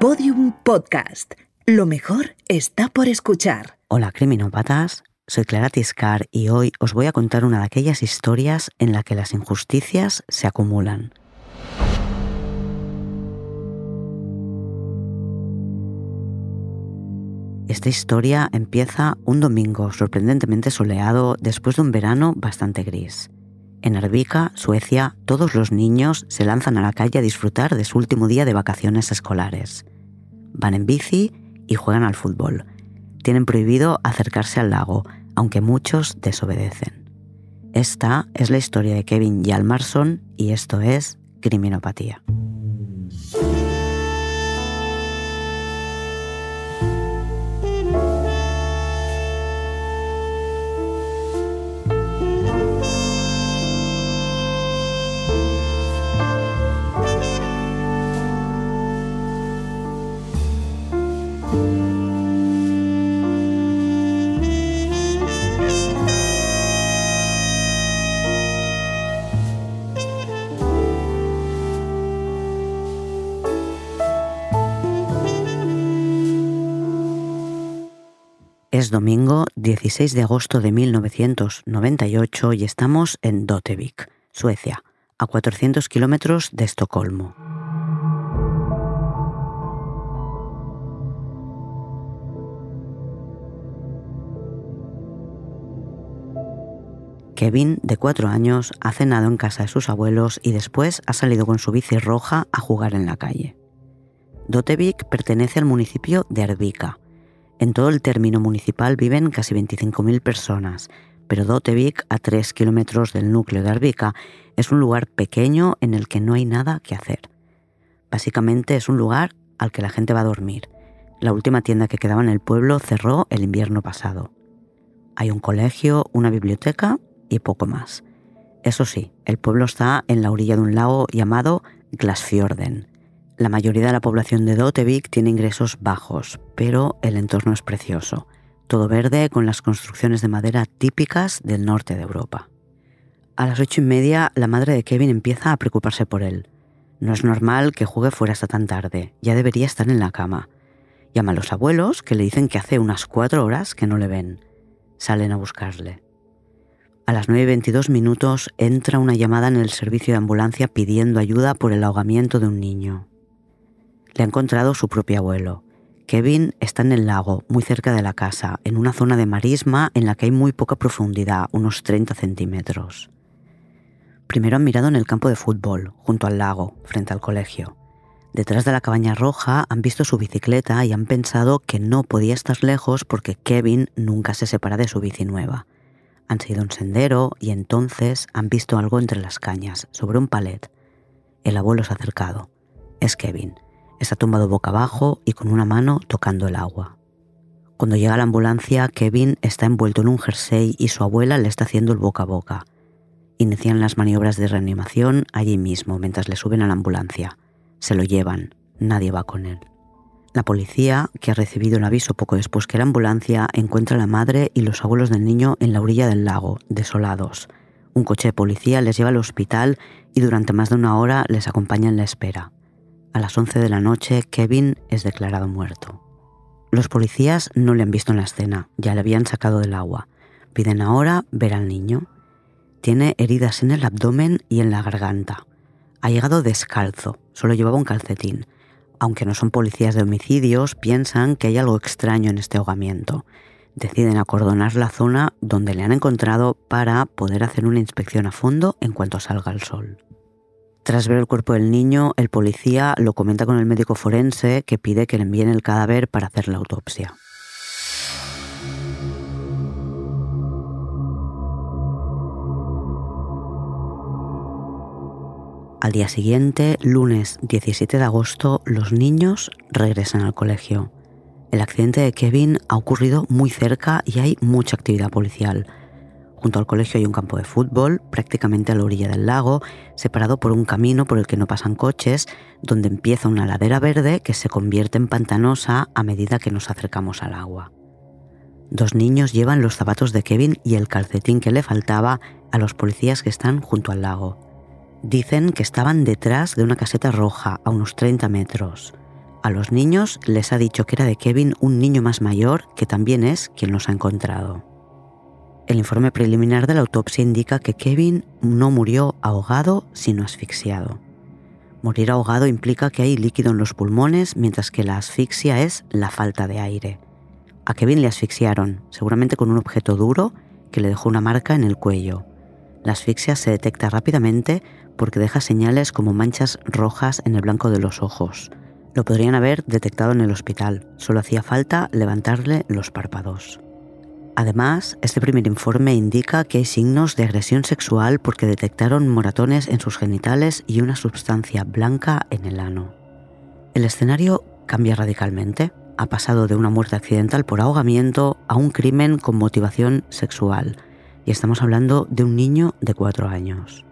Podium Podcast. Lo mejor está por escuchar. Hola criminópatas, soy Clara Tiscar y hoy os voy a contar una de aquellas historias en la que las injusticias se acumulan. Esta historia empieza un domingo sorprendentemente soleado después de un verano bastante gris. En Arvika, Suecia, todos los niños se lanzan a la calle a disfrutar de su último día de vacaciones escolares. Van en bici y juegan al fútbol. Tienen prohibido acercarse al lago, aunque muchos desobedecen. Esta es la historia de Kevin Yalmarsson y esto es Criminopatía. Es domingo 16 de agosto de 1998 y estamos en Dotevik, Suecia, a 400 kilómetros de Estocolmo. Kevin, de cuatro años, ha cenado en casa de sus abuelos y después ha salido con su bici roja a jugar en la calle. Dotevik pertenece al municipio de Arvika, en todo el término municipal viven casi 25.000 personas, pero Dotevik, a 3 kilómetros del núcleo de Arvika, es un lugar pequeño en el que no hay nada que hacer. Básicamente es un lugar al que la gente va a dormir. La última tienda que quedaba en el pueblo cerró el invierno pasado. Hay un colegio, una biblioteca y poco más. Eso sí, el pueblo está en la orilla de un lago llamado Glasfjorden. La mayoría de la población de Dotevik tiene ingresos bajos, pero el entorno es precioso. Todo verde con las construcciones de madera típicas del norte de Europa. A las ocho y media, la madre de Kevin empieza a preocuparse por él. No es normal que juegue fuera hasta tan tarde, ya debería estar en la cama. Llama a los abuelos, que le dicen que hace unas cuatro horas que no le ven. Salen a buscarle. A las 9.22 minutos entra una llamada en el servicio de ambulancia pidiendo ayuda por el ahogamiento de un niño le ha encontrado su propio abuelo. Kevin está en el lago, muy cerca de la casa, en una zona de marisma en la que hay muy poca profundidad, unos 30 centímetros. Primero han mirado en el campo de fútbol, junto al lago, frente al colegio. Detrás de la cabaña roja han visto su bicicleta y han pensado que no podía estar lejos porque Kevin nunca se separa de su bici nueva. Han seguido un sendero y entonces han visto algo entre las cañas, sobre un palet. El abuelo se ha acercado. Es Kevin Está tumbado boca abajo y con una mano tocando el agua. Cuando llega la ambulancia, Kevin está envuelto en un jersey y su abuela le está haciendo el boca a boca. Inician las maniobras de reanimación allí mismo mientras le suben a la ambulancia. Se lo llevan, nadie va con él. La policía, que ha recibido el aviso poco después que la ambulancia, encuentra a la madre y los abuelos del niño en la orilla del lago, desolados. Un coche de policía les lleva al hospital y durante más de una hora les acompaña en la espera. A las 11 de la noche, Kevin es declarado muerto. Los policías no le han visto en la escena, ya le habían sacado del agua. Piden ahora ver al niño. Tiene heridas en el abdomen y en la garganta. Ha llegado descalzo, solo llevaba un calcetín. Aunque no son policías de homicidios, piensan que hay algo extraño en este ahogamiento. Deciden acordonar la zona donde le han encontrado para poder hacer una inspección a fondo en cuanto salga el sol. Tras ver el cuerpo del niño, el policía lo comenta con el médico forense que pide que le envíen el cadáver para hacer la autopsia. Al día siguiente, lunes 17 de agosto, los niños regresan al colegio. El accidente de Kevin ha ocurrido muy cerca y hay mucha actividad policial. Junto al colegio hay un campo de fútbol, prácticamente a la orilla del lago, separado por un camino por el que no pasan coches, donde empieza una ladera verde que se convierte en pantanosa a medida que nos acercamos al agua. Dos niños llevan los zapatos de Kevin y el calcetín que le faltaba a los policías que están junto al lago. Dicen que estaban detrás de una caseta roja a unos 30 metros. A los niños les ha dicho que era de Kevin un niño más mayor que también es quien los ha encontrado. El informe preliminar de la autopsia indica que Kevin no murió ahogado, sino asfixiado. Morir ahogado implica que hay líquido en los pulmones, mientras que la asfixia es la falta de aire. A Kevin le asfixiaron, seguramente con un objeto duro que le dejó una marca en el cuello. La asfixia se detecta rápidamente porque deja señales como manchas rojas en el blanco de los ojos. Lo podrían haber detectado en el hospital, solo hacía falta levantarle los párpados. Además, este primer informe indica que hay signos de agresión sexual porque detectaron moratones en sus genitales y una sustancia blanca en el ano. El escenario cambia radicalmente. Ha pasado de una muerte accidental por ahogamiento a un crimen con motivación sexual. Y estamos hablando de un niño de cuatro años.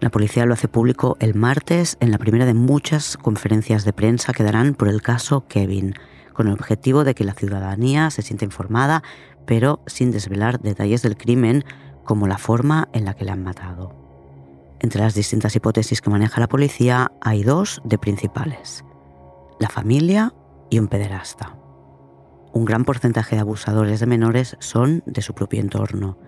La policía lo hace público el martes en la primera de muchas conferencias de prensa que darán por el caso Kevin, con el objetivo de que la ciudadanía se sienta informada, pero sin desvelar detalles del crimen como la forma en la que le han matado. Entre las distintas hipótesis que maneja la policía hay dos de principales. La familia y un pederasta. Un gran porcentaje de abusadores de menores son de su propio entorno.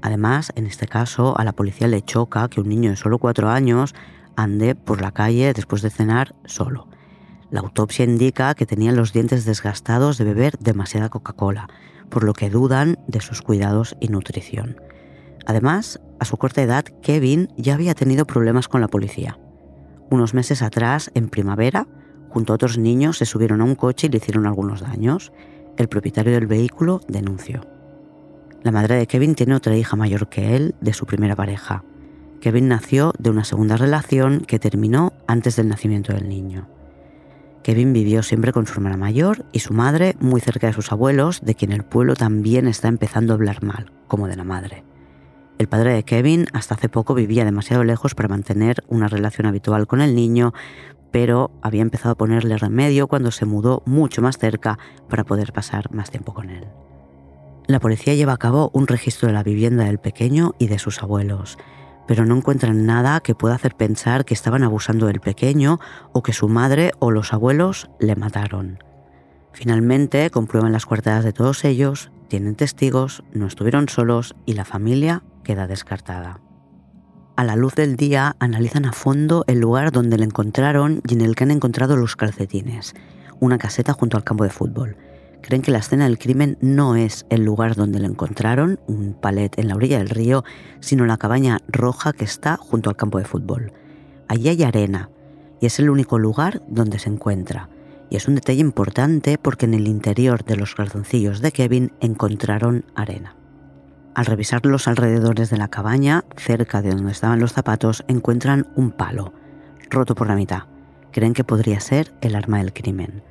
Además, en este caso, a la policía le choca que un niño de solo cuatro años ande por la calle después de cenar solo. La autopsia indica que tenía los dientes desgastados de beber demasiada Coca-Cola, por lo que dudan de sus cuidados y nutrición. Además, a su corta edad, Kevin ya había tenido problemas con la policía. Unos meses atrás, en primavera, junto a otros niños se subieron a un coche y le hicieron algunos daños. El propietario del vehículo denunció. La madre de Kevin tiene otra hija mayor que él, de su primera pareja. Kevin nació de una segunda relación que terminó antes del nacimiento del niño. Kevin vivió siempre con su hermana mayor y su madre muy cerca de sus abuelos, de quien el pueblo también está empezando a hablar mal, como de la madre. El padre de Kevin hasta hace poco vivía demasiado lejos para mantener una relación habitual con el niño, pero había empezado a ponerle remedio cuando se mudó mucho más cerca para poder pasar más tiempo con él. La policía lleva a cabo un registro de la vivienda del pequeño y de sus abuelos, pero no encuentran nada que pueda hacer pensar que estaban abusando del pequeño o que su madre o los abuelos le mataron. Finalmente comprueban las cuartadas de todos ellos, tienen testigos, no estuvieron solos y la familia queda descartada. A la luz del día analizan a fondo el lugar donde le encontraron y en el que han encontrado los calcetines, una caseta junto al campo de fútbol creen que la escena del crimen no es el lugar donde lo encontraron, un palet en la orilla del río, sino la cabaña roja que está junto al campo de fútbol. Allí hay arena y es el único lugar donde se encuentra. Y es un detalle importante porque en el interior de los calzoncillos de Kevin encontraron arena. Al revisar los alrededores de la cabaña, cerca de donde estaban los zapatos, encuentran un palo, roto por la mitad. Creen que podría ser el arma del crimen.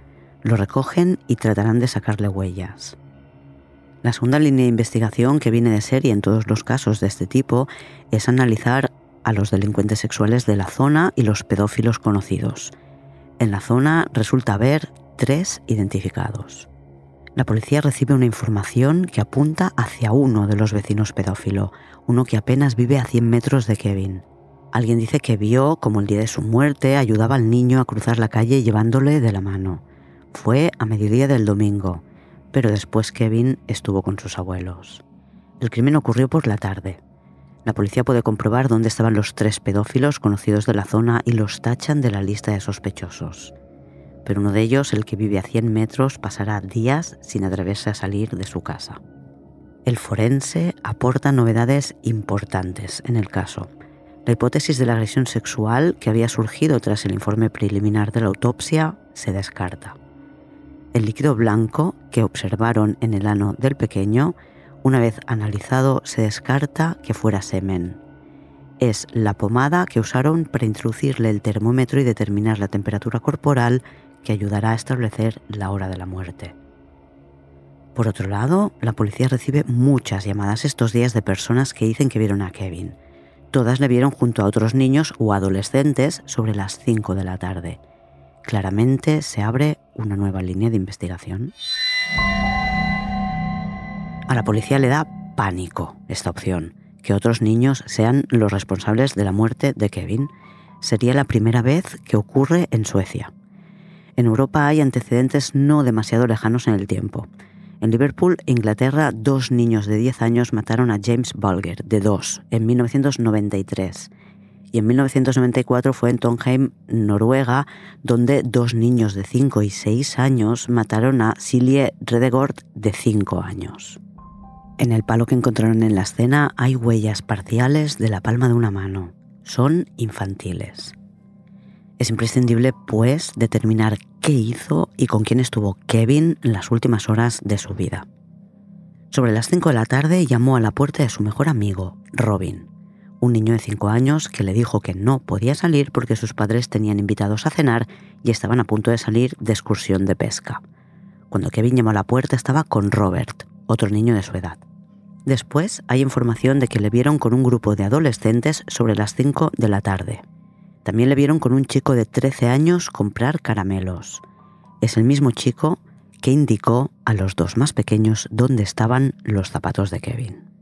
Lo recogen y tratarán de sacarle huellas. La segunda línea de investigación que viene de serie en todos los casos de este tipo es analizar a los delincuentes sexuales de la zona y los pedófilos conocidos. En la zona resulta haber tres identificados. La policía recibe una información que apunta hacia uno de los vecinos pedófilo, uno que apenas vive a 100 metros de Kevin. Alguien dice que vio como el día de su muerte ayudaba al niño a cruzar la calle llevándole de la mano. Fue a mediodía del domingo, pero después Kevin estuvo con sus abuelos. El crimen ocurrió por la tarde. La policía puede comprobar dónde estaban los tres pedófilos conocidos de la zona y los tachan de la lista de sospechosos. Pero uno de ellos, el que vive a 100 metros, pasará días sin atreverse a salir de su casa. El forense aporta novedades importantes en el caso. La hipótesis de la agresión sexual que había surgido tras el informe preliminar de la autopsia se descarta. El líquido blanco que observaron en el ano del pequeño, una vez analizado, se descarta que fuera semen. Es la pomada que usaron para introducirle el termómetro y determinar la temperatura corporal que ayudará a establecer la hora de la muerte. Por otro lado, la policía recibe muchas llamadas estos días de personas que dicen que vieron a Kevin. Todas le vieron junto a otros niños o adolescentes sobre las 5 de la tarde claramente se abre una nueva línea de investigación. A la policía le da pánico esta opción, que otros niños sean los responsables de la muerte de Kevin. Sería la primera vez que ocurre en Suecia. En Europa hay antecedentes no demasiado lejanos en el tiempo. En Liverpool, Inglaterra, dos niños de 10 años mataron a James Bulger, de 2, en 1993. Y en 1994 fue en Trondheim, Noruega, donde dos niños de 5 y 6 años mataron a Silje Redegård, de 5 años. En el palo que encontraron en la escena hay huellas parciales de la palma de una mano. Son infantiles. Es imprescindible, pues, determinar qué hizo y con quién estuvo Kevin en las últimas horas de su vida. Sobre las 5 de la tarde llamó a la puerta de su mejor amigo, Robin, un niño de 5 años que le dijo que no podía salir porque sus padres tenían invitados a cenar y estaban a punto de salir de excursión de pesca. Cuando Kevin llamó a la puerta estaba con Robert, otro niño de su edad. Después hay información de que le vieron con un grupo de adolescentes sobre las 5 de la tarde. También le vieron con un chico de 13 años comprar caramelos. Es el mismo chico que indicó a los dos más pequeños dónde estaban los zapatos de Kevin.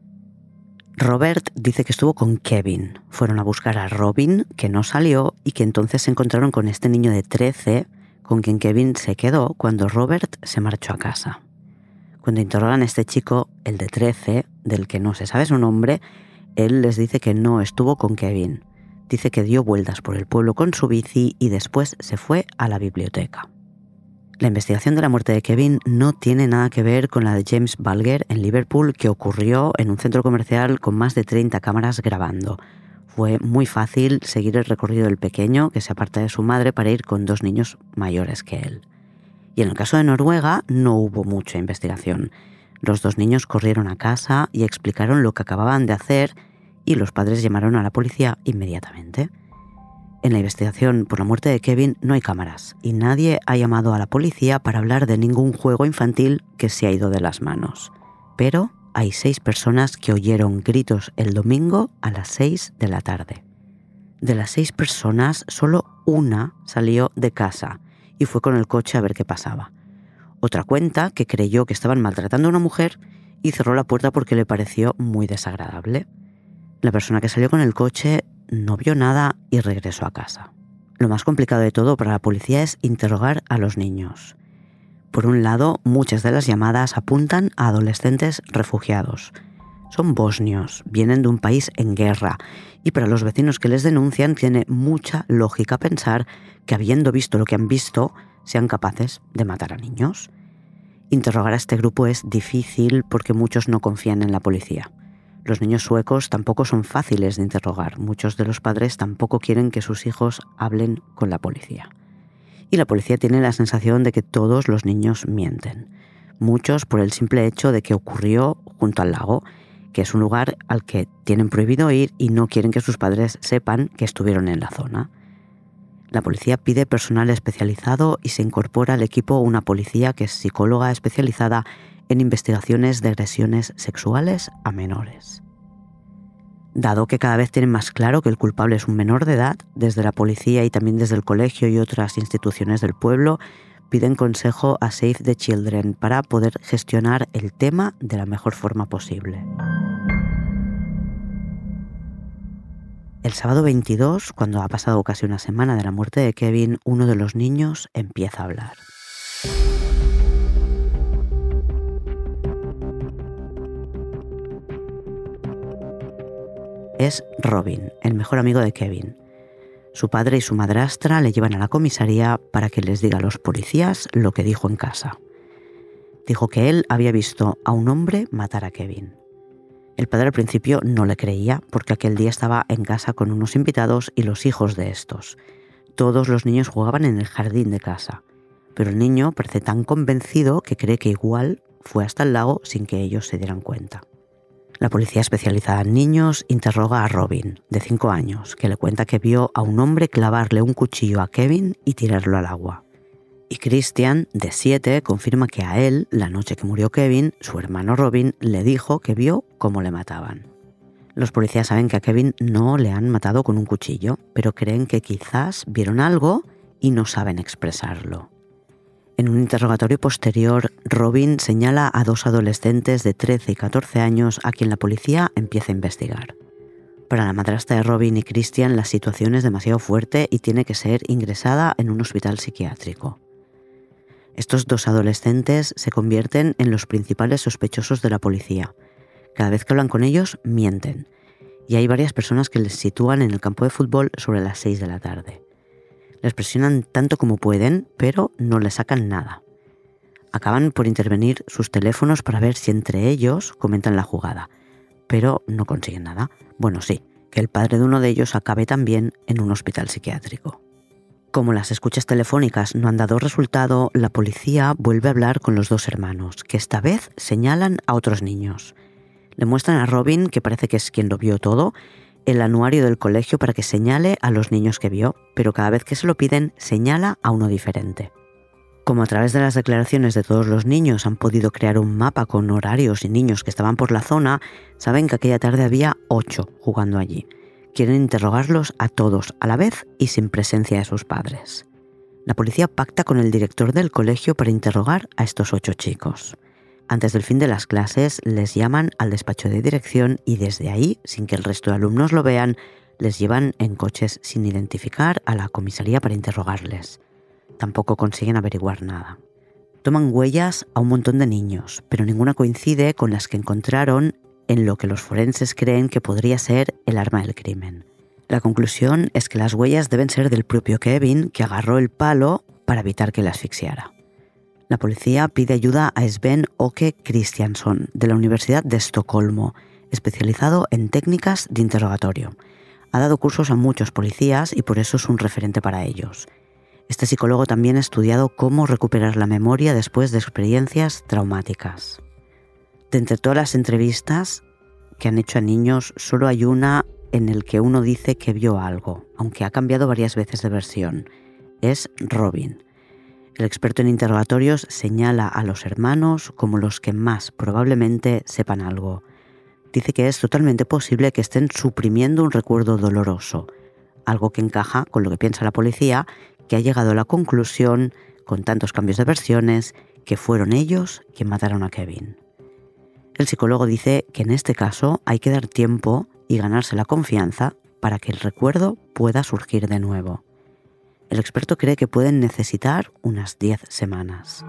Robert dice que estuvo con Kevin. Fueron a buscar a Robin, que no salió, y que entonces se encontraron con este niño de 13, con quien Kevin se quedó cuando Robert se marchó a casa. Cuando interrogan a este chico, el de 13, del que no se sabe su nombre, él les dice que no estuvo con Kevin. Dice que dio vueltas por el pueblo con su bici y después se fue a la biblioteca. La investigación de la muerte de Kevin no tiene nada que ver con la de James Bulger en Liverpool que ocurrió en un centro comercial con más de 30 cámaras grabando. Fue muy fácil seguir el recorrido del pequeño que se aparta de su madre para ir con dos niños mayores que él. Y en el caso de Noruega no hubo mucha investigación. Los dos niños corrieron a casa y explicaron lo que acababan de hacer y los padres llamaron a la policía inmediatamente. En la investigación por la muerte de Kevin no hay cámaras y nadie ha llamado a la policía para hablar de ningún juego infantil que se ha ido de las manos. Pero hay seis personas que oyeron gritos el domingo a las seis de la tarde. De las seis personas, solo una salió de casa y fue con el coche a ver qué pasaba. Otra cuenta que creyó que estaban maltratando a una mujer y cerró la puerta porque le pareció muy desagradable. La persona que salió con el coche no vio nada y regresó a casa. Lo más complicado de todo para la policía es interrogar a los niños. Por un lado, muchas de las llamadas apuntan a adolescentes refugiados. Son bosnios, vienen de un país en guerra, y para los vecinos que les denuncian tiene mucha lógica pensar que habiendo visto lo que han visto, sean capaces de matar a niños. Interrogar a este grupo es difícil porque muchos no confían en la policía. Los niños suecos tampoco son fáciles de interrogar. Muchos de los padres tampoco quieren que sus hijos hablen con la policía. Y la policía tiene la sensación de que todos los niños mienten. Muchos por el simple hecho de que ocurrió junto al lago, que es un lugar al que tienen prohibido ir y no quieren que sus padres sepan que estuvieron en la zona. La policía pide personal especializado y se incorpora al equipo una policía que es psicóloga especializada en investigaciones de agresiones sexuales a menores. Dado que cada vez tienen más claro que el culpable es un menor de edad, desde la policía y también desde el colegio y otras instituciones del pueblo, piden consejo a Save the Children para poder gestionar el tema de la mejor forma posible. El sábado 22, cuando ha pasado casi una semana de la muerte de Kevin, uno de los niños empieza a hablar. es Robin, el mejor amigo de Kevin. Su padre y su madrastra le llevan a la comisaría para que les diga a los policías lo que dijo en casa. Dijo que él había visto a un hombre matar a Kevin. El padre al principio no le creía porque aquel día estaba en casa con unos invitados y los hijos de estos. Todos los niños jugaban en el jardín de casa, pero el niño parece tan convencido que cree que igual fue hasta el lago sin que ellos se dieran cuenta. La policía especializada en niños interroga a Robin, de 5 años, que le cuenta que vio a un hombre clavarle un cuchillo a Kevin y tirarlo al agua. Y Christian, de 7, confirma que a él, la noche que murió Kevin, su hermano Robin le dijo que vio cómo le mataban. Los policías saben que a Kevin no le han matado con un cuchillo, pero creen que quizás vieron algo y no saben expresarlo. En un interrogatorio posterior, Robin señala a dos adolescentes de 13 y 14 años a quien la policía empieza a investigar. Para la madrastra de Robin y Christian la situación es demasiado fuerte y tiene que ser ingresada en un hospital psiquiátrico. Estos dos adolescentes se convierten en los principales sospechosos de la policía. Cada vez que hablan con ellos, mienten. Y hay varias personas que les sitúan en el campo de fútbol sobre las 6 de la tarde. Les presionan tanto como pueden, pero no les sacan nada. Acaban por intervenir sus teléfonos para ver si entre ellos comentan la jugada, pero no consiguen nada. Bueno, sí, que el padre de uno de ellos acabe también en un hospital psiquiátrico. Como las escuchas telefónicas no han dado resultado, la policía vuelve a hablar con los dos hermanos, que esta vez señalan a otros niños. Le muestran a Robin, que parece que es quien lo vio todo, el anuario del colegio para que señale a los niños que vio, pero cada vez que se lo piden señala a uno diferente. Como a través de las declaraciones de todos los niños han podido crear un mapa con horarios y niños que estaban por la zona, saben que aquella tarde había ocho jugando allí quieren interrogarlos a todos a la vez y sin presencia de sus padres. La policía pacta con el director del colegio para interrogar a estos ocho chicos. Antes del fin de las clases les llaman al despacho de dirección y desde ahí, sin que el resto de alumnos lo vean, les llevan en coches sin identificar a la comisaría para interrogarles. Tampoco consiguen averiguar nada. Toman huellas a un montón de niños, pero ninguna coincide con las que encontraron en lo que los forenses creen que podría ser el arma del crimen. La conclusión es que las huellas deben ser del propio Kevin, que agarró el palo para evitar que la asfixiara. La policía pide ayuda a Sven Oke Christiansson, de la Universidad de Estocolmo, especializado en técnicas de interrogatorio. Ha dado cursos a muchos policías y por eso es un referente para ellos. Este psicólogo también ha estudiado cómo recuperar la memoria después de experiencias traumáticas. Entre todas las entrevistas que han hecho a niños, solo hay una en el que uno dice que vio algo, aunque ha cambiado varias veces de versión. Es Robin. El experto en interrogatorios señala a los hermanos como los que más probablemente sepan algo. Dice que es totalmente posible que estén suprimiendo un recuerdo doloroso, algo que encaja con lo que piensa la policía, que ha llegado a la conclusión, con tantos cambios de versiones, que fueron ellos quienes mataron a Kevin. El psicólogo dice que en este caso hay que dar tiempo y ganarse la confianza para que el recuerdo pueda surgir de nuevo. El experto cree que pueden necesitar unas 10 semanas.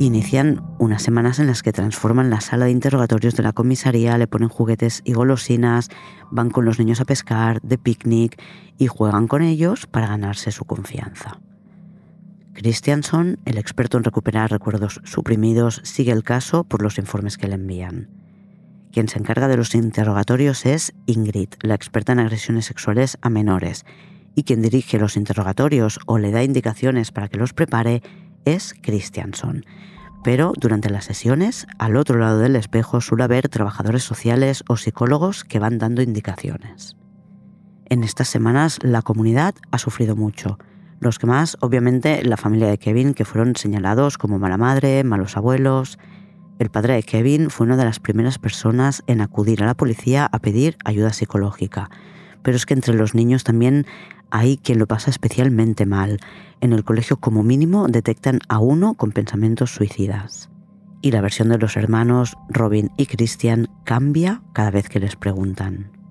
Inician unas semanas en las que transforman la sala de interrogatorios de la comisaría, le ponen juguetes y golosinas, van con los niños a pescar, de picnic y juegan con ellos para ganarse su confianza. Christianson, el experto en recuperar recuerdos suprimidos, sigue el caso por los informes que le envían. Quien se encarga de los interrogatorios es Ingrid, la experta en agresiones sexuales a menores, y quien dirige los interrogatorios o le da indicaciones para que los prepare es Christianson. Pero durante las sesiones, al otro lado del espejo suele haber trabajadores sociales o psicólogos que van dando indicaciones. En estas semanas la comunidad ha sufrido mucho los que más, obviamente, la familia de Kevin, que fueron señalados como mala madre, malos abuelos. El padre de Kevin fue una de las primeras personas en acudir a la policía a pedir ayuda psicológica. Pero es que entre los niños también hay quien lo pasa especialmente mal. En el colegio como mínimo detectan a uno con pensamientos suicidas. Y la versión de los hermanos Robin y Christian cambia cada vez que les preguntan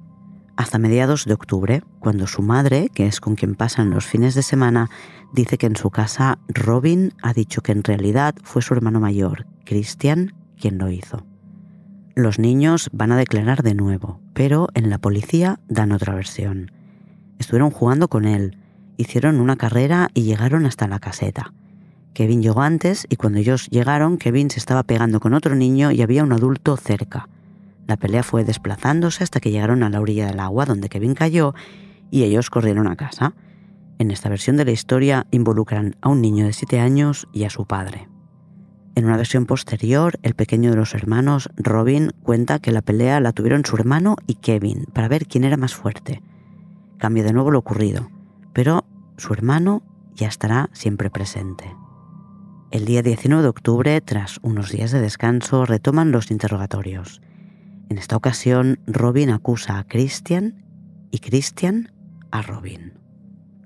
hasta mediados de octubre, cuando su madre, que es con quien pasan los fines de semana, dice que en su casa Robin ha dicho que en realidad fue su hermano mayor, Christian, quien lo hizo. Los niños van a declarar de nuevo, pero en la policía dan otra versión. Estuvieron jugando con él, hicieron una carrera y llegaron hasta la caseta. Kevin llegó antes y cuando ellos llegaron, Kevin se estaba pegando con otro niño y había un adulto cerca. La pelea fue desplazándose hasta que llegaron a la orilla del agua donde Kevin cayó y ellos corrieron a casa. En esta versión de la historia involucran a un niño de 7 años y a su padre. En una versión posterior, el pequeño de los hermanos, Robin, cuenta que la pelea la tuvieron su hermano y Kevin para ver quién era más fuerte. Cambia de nuevo lo ocurrido, pero su hermano ya estará siempre presente. El día 19 de octubre, tras unos días de descanso, retoman los interrogatorios. En esta ocasión, Robin acusa a Christian y Christian a Robin.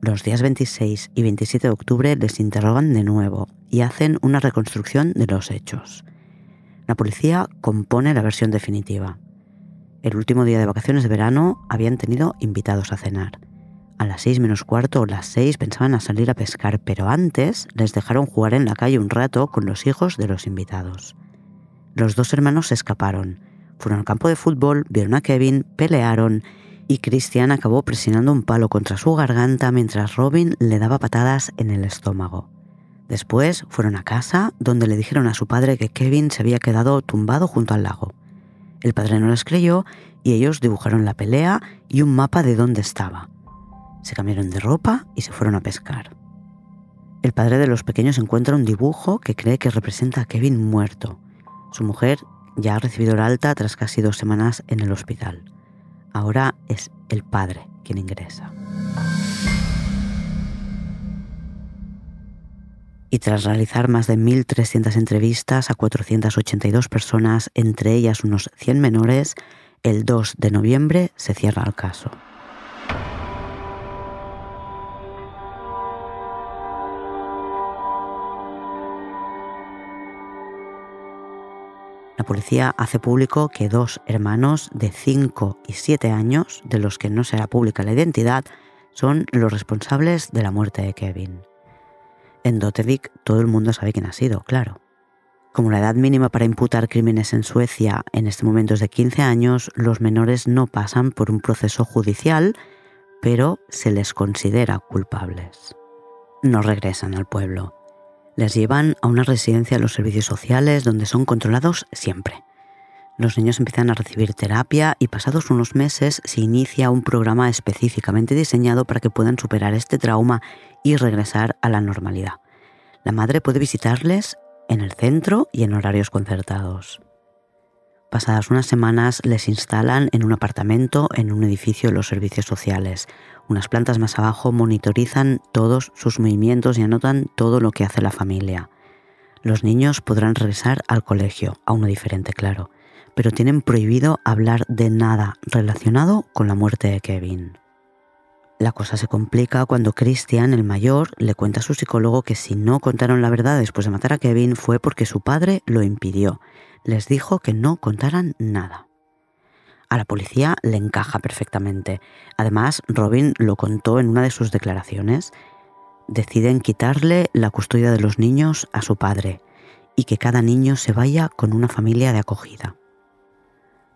Los días 26 y 27 de octubre les interrogan de nuevo y hacen una reconstrucción de los hechos. La policía compone la versión definitiva. El último día de vacaciones de verano habían tenido invitados a cenar. A las seis menos cuarto o las seis pensaban a salir a pescar, pero antes les dejaron jugar en la calle un rato con los hijos de los invitados. Los dos hermanos se escaparon, fueron al campo de fútbol, vieron a Kevin, pelearon y Christian acabó presionando un palo contra su garganta mientras Robin le daba patadas en el estómago. Después fueron a casa donde le dijeron a su padre que Kevin se había quedado tumbado junto al lago. El padre no les creyó y ellos dibujaron la pelea y un mapa de dónde estaba. Se cambiaron de ropa y se fueron a pescar. El padre de los pequeños encuentra un dibujo que cree que representa a Kevin muerto. Su mujer ya ha recibido el alta tras casi dos semanas en el hospital. Ahora es el padre quien ingresa. Y tras realizar más de 1.300 entrevistas a 482 personas, entre ellas unos 100 menores, el 2 de noviembre se cierra el caso. La policía hace público que dos hermanos de 5 y 7 años, de los que no será pública la identidad, son los responsables de la muerte de Kevin. En Dotevik todo el mundo sabe quién ha sido, claro. Como la edad mínima para imputar crímenes en Suecia en este momento es de 15 años, los menores no pasan por un proceso judicial, pero se les considera culpables. No regresan al pueblo les llevan a una residencia de los servicios sociales donde son controlados siempre. Los niños empiezan a recibir terapia y pasados unos meses se inicia un programa específicamente diseñado para que puedan superar este trauma y regresar a la normalidad. La madre puede visitarles en el centro y en horarios concertados. Pasadas unas semanas les instalan en un apartamento en un edificio de los servicios sociales. Unas plantas más abajo monitorizan todos sus movimientos y anotan todo lo que hace la familia. Los niños podrán regresar al colegio, a uno diferente, claro, pero tienen prohibido hablar de nada relacionado con la muerte de Kevin. La cosa se complica cuando Christian, el mayor, le cuenta a su psicólogo que si no contaron la verdad después de matar a Kevin fue porque su padre lo impidió les dijo que no contaran nada. A la policía le encaja perfectamente. Además, Robin lo contó en una de sus declaraciones. Deciden quitarle la custodia de los niños a su padre y que cada niño se vaya con una familia de acogida.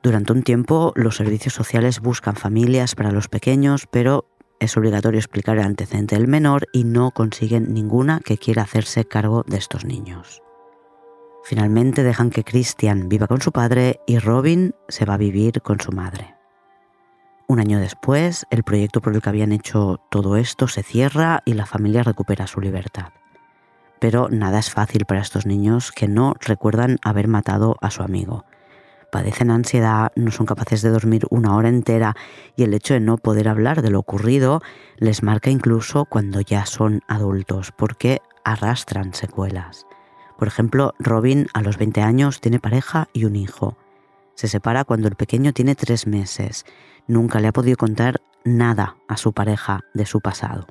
Durante un tiempo, los servicios sociales buscan familias para los pequeños, pero es obligatorio explicar el antecedente del menor y no consiguen ninguna que quiera hacerse cargo de estos niños. Finalmente dejan que Christian viva con su padre y Robin se va a vivir con su madre. Un año después, el proyecto por el que habían hecho todo esto se cierra y la familia recupera su libertad. Pero nada es fácil para estos niños que no recuerdan haber matado a su amigo. Padecen ansiedad, no son capaces de dormir una hora entera y el hecho de no poder hablar de lo ocurrido les marca incluso cuando ya son adultos porque arrastran secuelas. Por ejemplo, Robin a los 20 años tiene pareja y un hijo. Se separa cuando el pequeño tiene tres meses. Nunca le ha podido contar nada a su pareja de su pasado.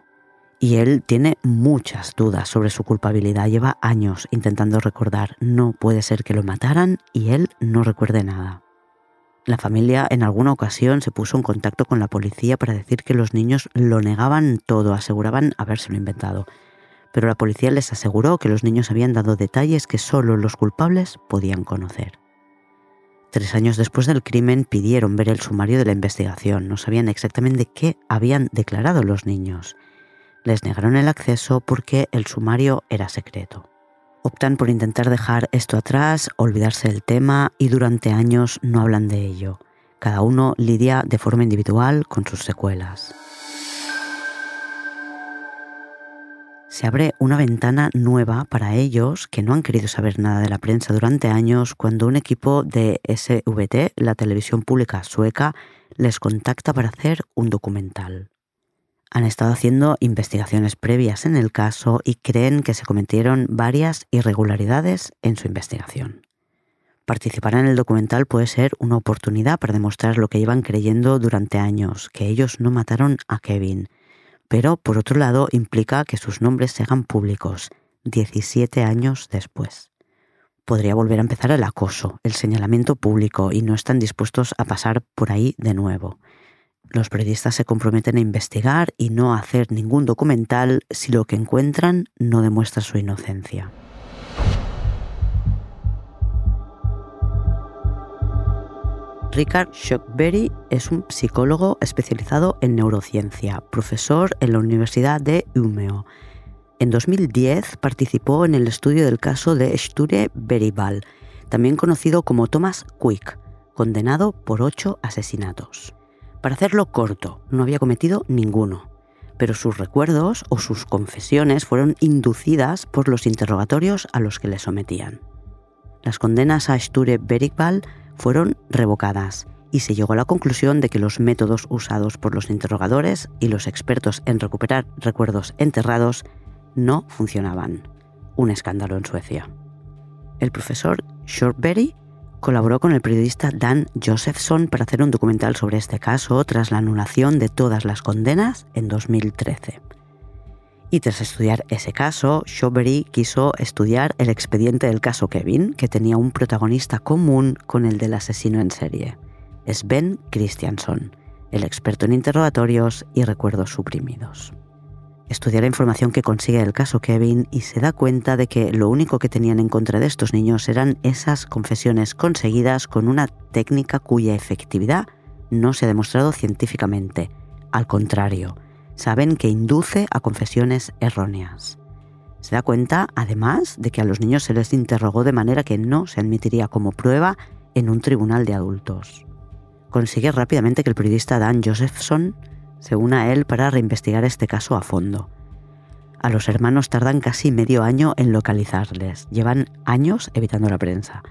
Y él tiene muchas dudas sobre su culpabilidad. Lleva años intentando recordar. No puede ser que lo mataran y él no recuerde nada. La familia en alguna ocasión se puso en contacto con la policía para decir que los niños lo negaban todo, aseguraban habérselo inventado pero la policía les aseguró que los niños habían dado detalles que solo los culpables podían conocer. Tres años después del crimen pidieron ver el sumario de la investigación. No sabían exactamente qué habían declarado los niños. Les negaron el acceso porque el sumario era secreto. Optan por intentar dejar esto atrás, olvidarse del tema y durante años no hablan de ello. Cada uno lidia de forma individual con sus secuelas. Se abre una ventana nueva para ellos que no han querido saber nada de la prensa durante años cuando un equipo de SVT, la televisión pública sueca, les contacta para hacer un documental. Han estado haciendo investigaciones previas en el caso y creen que se cometieron varias irregularidades en su investigación. Participar en el documental puede ser una oportunidad para demostrar lo que llevan creyendo durante años, que ellos no mataron a Kevin, pero por otro lado implica que sus nombres se hagan públicos 17 años después. Podría volver a empezar el acoso, el señalamiento público y no están dispuestos a pasar por ahí de nuevo. Los periodistas se comprometen a investigar y no a hacer ningún documental si lo que encuentran no demuestra su inocencia. Richard Shockberry es un psicólogo especializado en neurociencia, profesor en la Universidad de Umeå. En 2010 participó en el estudio del caso de Sture Beribal, también conocido como Thomas Quick, condenado por ocho asesinatos. Para hacerlo corto, no había cometido ninguno, pero sus recuerdos o sus confesiones fueron inducidas por los interrogatorios a los que le sometían. Las condenas a Sture Beribal fueron revocadas y se llegó a la conclusión de que los métodos usados por los interrogadores y los expertos en recuperar recuerdos enterrados no funcionaban. Un escándalo en Suecia. El profesor Shortberry colaboró con el periodista Dan Josephson para hacer un documental sobre este caso tras la anulación de todas las condenas en 2013. Y tras estudiar ese caso, Shawberry quiso estudiar el expediente del caso Kevin, que tenía un protagonista común con el del asesino en serie. Es Ben Christianson, el experto en interrogatorios y recuerdos suprimidos. Estudia la información que consigue el caso Kevin y se da cuenta de que lo único que tenían en contra de estos niños eran esas confesiones conseguidas con una técnica cuya efectividad no se ha demostrado científicamente. Al contrario, saben que induce a confesiones erróneas. Se da cuenta, además, de que a los niños se les interrogó de manera que no se admitiría como prueba en un tribunal de adultos. Consigue rápidamente que el periodista Dan Josephson se una a él para reinvestigar este caso a fondo. A los hermanos tardan casi medio año en localizarles, llevan años evitando la prensa.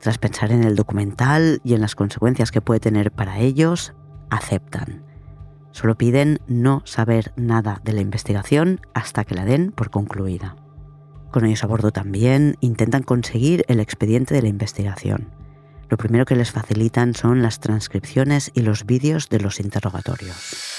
Tras pensar en el documental y en las consecuencias que puede tener para ellos, aceptan. Solo piden no saber nada de la investigación hasta que la den por concluida. Con ellos a bordo también intentan conseguir el expediente de la investigación. Lo primero que les facilitan son las transcripciones y los vídeos de los interrogatorios.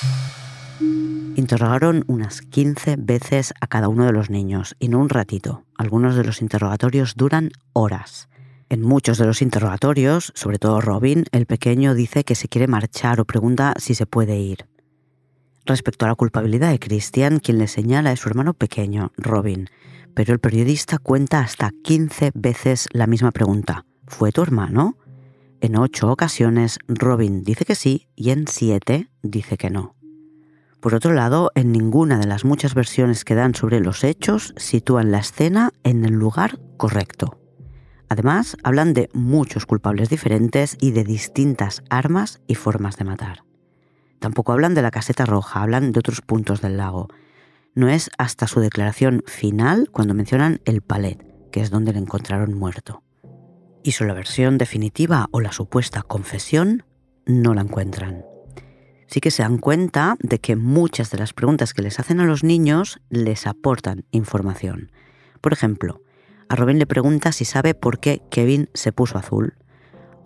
Interrogaron unas 15 veces a cada uno de los niños y no un ratito. Algunos de los interrogatorios duran horas. En muchos de los interrogatorios, sobre todo Robin, el pequeño dice que se quiere marchar o pregunta si se puede ir. Respecto a la culpabilidad de Christian, quien le señala es su hermano pequeño, Robin, pero el periodista cuenta hasta 15 veces la misma pregunta. ¿Fue tu hermano? En ocho ocasiones Robin dice que sí y en siete dice que no. Por otro lado, en ninguna de las muchas versiones que dan sobre los hechos sitúan la escena en el lugar correcto. Además, hablan de muchos culpables diferentes y de distintas armas y formas de matar. Tampoco hablan de la caseta roja, hablan de otros puntos del lago. No es hasta su declaración final cuando mencionan el palet, que es donde le encontraron muerto. Y su la versión definitiva o la supuesta confesión no la encuentran. Sí que se dan cuenta de que muchas de las preguntas que les hacen a los niños les aportan información. Por ejemplo, a Robin le pregunta si sabe por qué Kevin se puso azul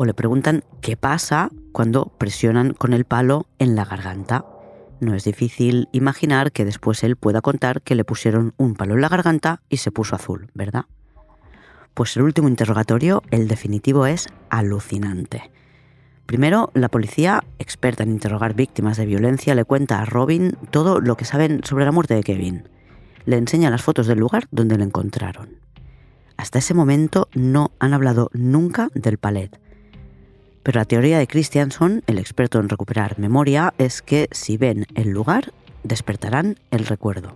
o le preguntan qué pasa cuando presionan con el palo en la garganta. No es difícil imaginar que después él pueda contar que le pusieron un palo en la garganta y se puso azul, ¿verdad? Pues el último interrogatorio, el definitivo, es alucinante. Primero, la policía, experta en interrogar víctimas de violencia, le cuenta a Robin todo lo que saben sobre la muerte de Kevin. Le enseña las fotos del lugar donde lo encontraron. Hasta ese momento no han hablado nunca del palet, pero la teoría de Christianson, el experto en recuperar memoria, es que si ven el lugar, despertarán el recuerdo.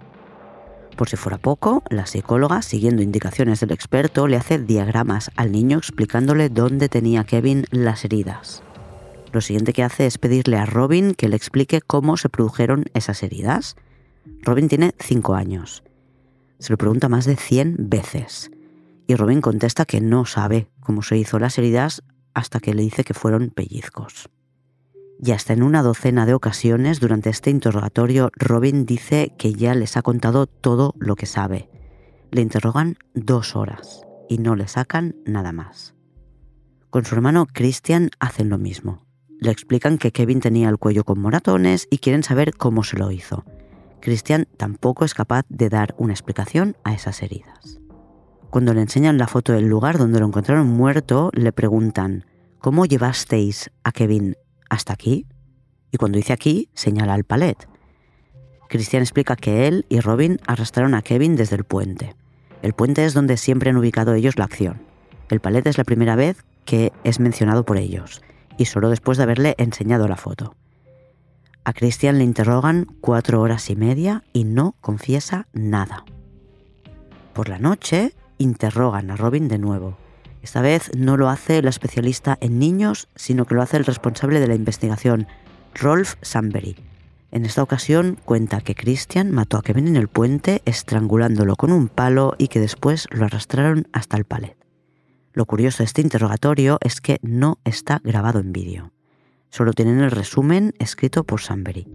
Por si fuera poco, la psicóloga, siguiendo indicaciones del experto, le hace diagramas al niño explicándole dónde tenía Kevin las heridas. Lo siguiente que hace es pedirle a Robin que le explique cómo se produjeron esas heridas. Robin tiene 5 años. Se lo pregunta más de 100 veces. Y Robin contesta que no sabe cómo se hizo las heridas hasta que le dice que fueron pellizcos. Y hasta en una docena de ocasiones durante este interrogatorio, Robin dice que ya les ha contado todo lo que sabe. Le interrogan dos horas y no le sacan nada más. Con su hermano Christian hacen lo mismo. Le explican que Kevin tenía el cuello con moratones y quieren saber cómo se lo hizo. Christian tampoco es capaz de dar una explicación a esas heridas. Cuando le enseñan la foto del lugar donde lo encontraron muerto, le preguntan, ¿cómo llevasteis a Kevin hasta aquí? Y cuando dice aquí, señala al palet. Christian explica que él y Robin arrastraron a Kevin desde el puente. El puente es donde siempre han ubicado ellos la acción. El palet es la primera vez que es mencionado por ellos, y solo después de haberle enseñado la foto. A Christian le interrogan cuatro horas y media y no confiesa nada. Por la noche, interrogan a Robin de nuevo. Esta vez no lo hace la especialista en niños, sino que lo hace el responsable de la investigación, Rolf Sambury. En esta ocasión cuenta que Christian mató a Kevin en el puente estrangulándolo con un palo y que después lo arrastraron hasta el palet. Lo curioso de este interrogatorio es que no está grabado en vídeo. Solo tienen el resumen escrito por Sambury.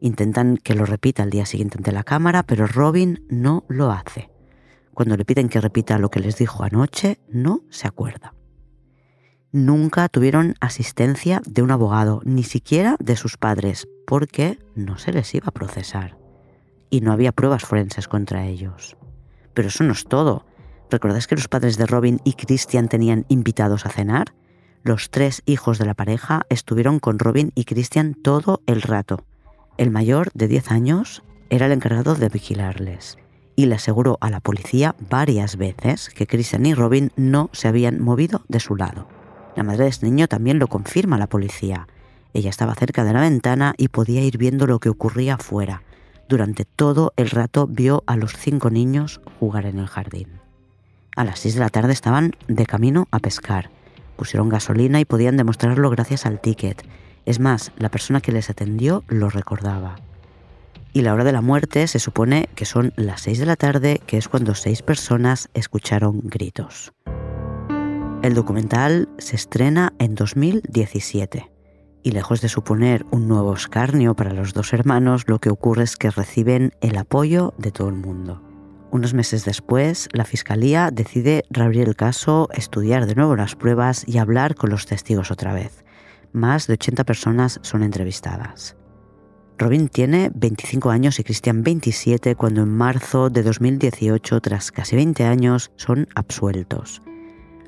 Intentan que lo repita al día siguiente ante la cámara, pero Robin no lo hace. Cuando le piden que repita lo que les dijo anoche, no se acuerda. Nunca tuvieron asistencia de un abogado, ni siquiera de sus padres, porque no se les iba a procesar. Y no había pruebas forenses contra ellos. Pero eso no es todo. ¿Recordáis que los padres de Robin y Christian tenían invitados a cenar? Los tres hijos de la pareja estuvieron con Robin y Christian todo el rato. El mayor, de 10 años, era el encargado de vigilarles y le aseguró a la policía varias veces que Christian y Robin no se habían movido de su lado. La madre de este niño también lo confirma a la policía. Ella estaba cerca de la ventana y podía ir viendo lo que ocurría afuera. Durante todo el rato vio a los cinco niños jugar en el jardín. A las 6 de la tarde estaban de camino a pescar pusieron gasolina y podían demostrarlo gracias al ticket. Es más, la persona que les atendió lo recordaba. Y la hora de la muerte se supone que son las 6 de la tarde, que es cuando seis personas escucharon gritos. El documental se estrena en 2017 y lejos de suponer un nuevo escarnio para los dos hermanos, lo que ocurre es que reciben el apoyo de todo el mundo. Unos meses después, la Fiscalía decide reabrir el caso, estudiar de nuevo las pruebas y hablar con los testigos otra vez. Más de 80 personas son entrevistadas. Robin tiene 25 años y Christian 27 cuando en marzo de 2018, tras casi 20 años, son absueltos.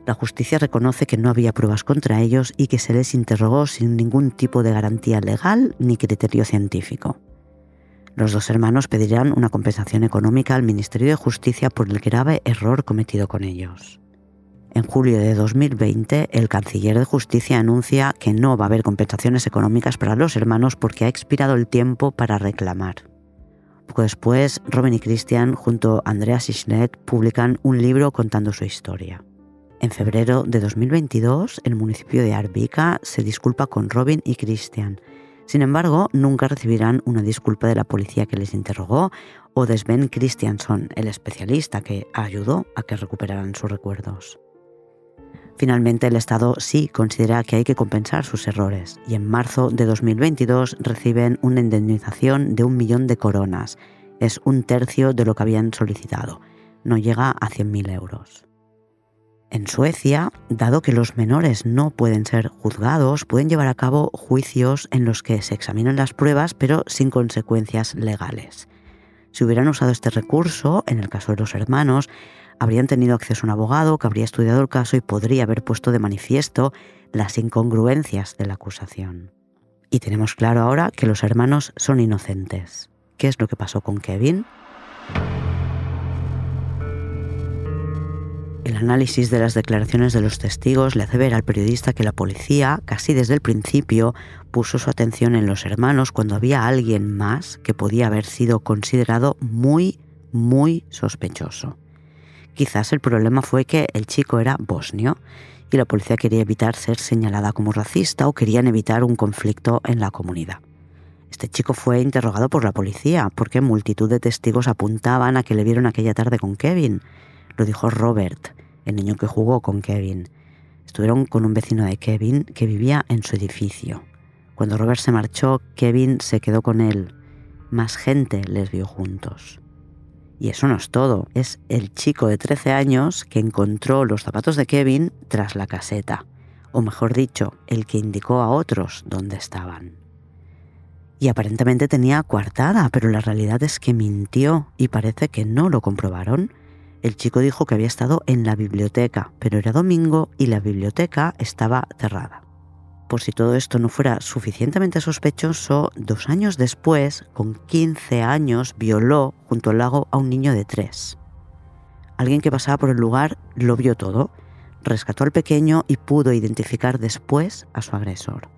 La justicia reconoce que no había pruebas contra ellos y que se les interrogó sin ningún tipo de garantía legal ni criterio científico. Los dos hermanos pedirán una compensación económica al Ministerio de Justicia por el grave error cometido con ellos. En julio de 2020, el canciller de Justicia anuncia que no va a haber compensaciones económicas para los hermanos porque ha expirado el tiempo para reclamar. Poco después, Robin y Christian, junto a Andrea Sichnet, publican un libro contando su historia. En febrero de 2022, el municipio de Arvika se disculpa con Robin y Christian sin embargo, nunca recibirán una disculpa de la policía que les interrogó o de Sven Christianson, el especialista que ayudó a que recuperaran sus recuerdos. Finalmente, el Estado sí considera que hay que compensar sus errores y en marzo de 2022 reciben una indemnización de un millón de coronas. Es un tercio de lo que habían solicitado. No llega a 100.000 euros. En Suecia, dado que los menores no pueden ser juzgados, pueden llevar a cabo juicios en los que se examinan las pruebas pero sin consecuencias legales. Si hubieran usado este recurso, en el caso de los hermanos, habrían tenido acceso a un abogado que habría estudiado el caso y podría haber puesto de manifiesto las incongruencias de la acusación. Y tenemos claro ahora que los hermanos son inocentes. ¿Qué es lo que pasó con Kevin? El análisis de las declaraciones de los testigos le hace ver al periodista que la policía, casi desde el principio, puso su atención en los hermanos cuando había alguien más que podía haber sido considerado muy, muy sospechoso. Quizás el problema fue que el chico era bosnio y la policía quería evitar ser señalada como racista o querían evitar un conflicto en la comunidad. Este chico fue interrogado por la policía porque multitud de testigos apuntaban a que le vieron aquella tarde con Kevin lo dijo Robert, el niño que jugó con Kevin. Estuvieron con un vecino de Kevin que vivía en su edificio. Cuando Robert se marchó, Kevin se quedó con él. Más gente les vio juntos. Y eso no es todo, es el chico de 13 años que encontró los zapatos de Kevin tras la caseta, o mejor dicho, el que indicó a otros dónde estaban. Y aparentemente tenía coartada, pero la realidad es que mintió y parece que no lo comprobaron el chico dijo que había estado en la biblioteca, pero era domingo y la biblioteca estaba cerrada. Por si todo esto no fuera suficientemente sospechoso, dos años después, con 15 años, violó junto al lago a un niño de 3. Alguien que pasaba por el lugar lo vio todo, rescató al pequeño y pudo identificar después a su agresor.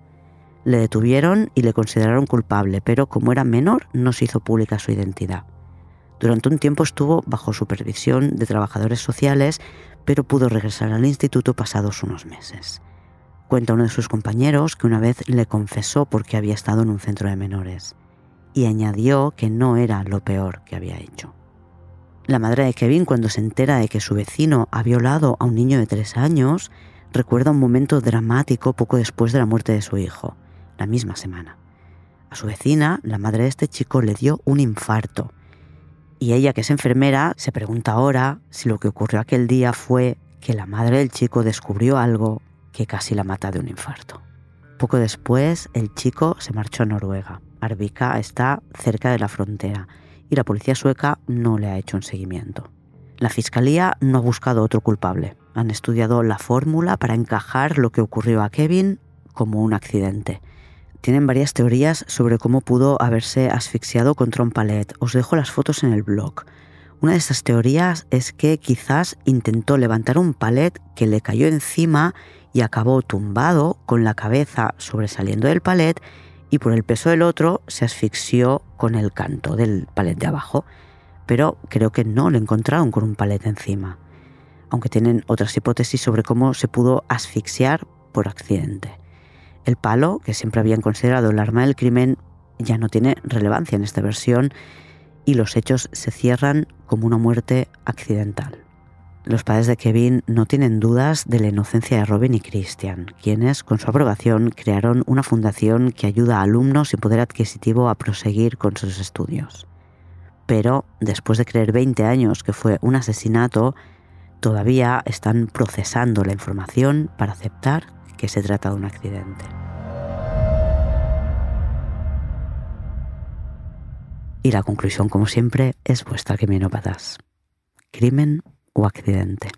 Le detuvieron y le consideraron culpable, pero como era menor no se hizo pública su identidad. Durante un tiempo estuvo bajo supervisión de trabajadores sociales, pero pudo regresar al instituto pasados unos meses. Cuenta uno de sus compañeros que una vez le confesó porque había estado en un centro de menores y añadió que no era lo peor que había hecho. La madre de Kevin, cuando se entera de que su vecino ha violado a un niño de tres años, recuerda un momento dramático poco después de la muerte de su hijo, la misma semana. A su vecina, la madre de este chico, le dio un infarto. Y ella, que es enfermera, se pregunta ahora si lo que ocurrió aquel día fue que la madre del chico descubrió algo que casi la mata de un infarto. Poco después, el chico se marchó a Noruega. Arvika está cerca de la frontera y la policía sueca no le ha hecho un seguimiento. La fiscalía no ha buscado otro culpable. Han estudiado la fórmula para encajar lo que ocurrió a Kevin como un accidente. Tienen varias teorías sobre cómo pudo haberse asfixiado contra un palet. Os dejo las fotos en el blog. Una de estas teorías es que quizás intentó levantar un palet que le cayó encima y acabó tumbado con la cabeza sobresaliendo del palet y por el peso del otro se asfixió con el canto del palet de abajo. Pero creo que no lo encontraron con un palet encima, aunque tienen otras hipótesis sobre cómo se pudo asfixiar por accidente. El palo, que siempre habían considerado el arma del crimen, ya no tiene relevancia en esta versión y los hechos se cierran como una muerte accidental. Los padres de Kevin no tienen dudas de la inocencia de Robin y Christian, quienes, con su aprobación, crearon una fundación que ayuda a alumnos sin poder adquisitivo a proseguir con sus estudios. Pero, después de creer 20 años que fue un asesinato, todavía están procesando la información para aceptar que se trata de un accidente. Y la conclusión, como siempre, es vuestra, criminópatas. Crimen o accidente.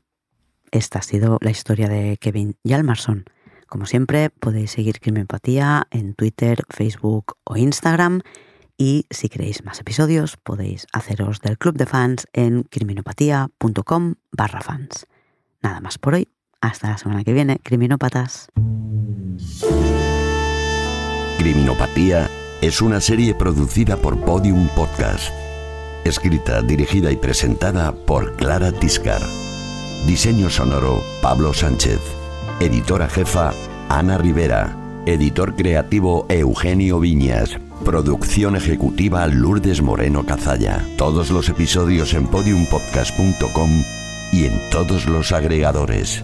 Esta ha sido la historia de Kevin Yalmarson. Como siempre, podéis seguir Crimenopatía en Twitter, Facebook o Instagram. Y si queréis más episodios, podéis haceros del club de fans en criminopatía.com barra fans. Nada más por hoy. Hasta la semana que viene, criminópatas. Criminopatía es una serie producida por Podium Podcast Escrita, dirigida y presentada por Clara Tiscar. Diseño sonoro, Pablo Sánchez. Editora jefa, Ana Rivera. Editor creativo, Eugenio Viñas. Producción ejecutiva, Lourdes Moreno Cazalla. Todos los episodios en podiumpodcast.com y en todos los agregadores.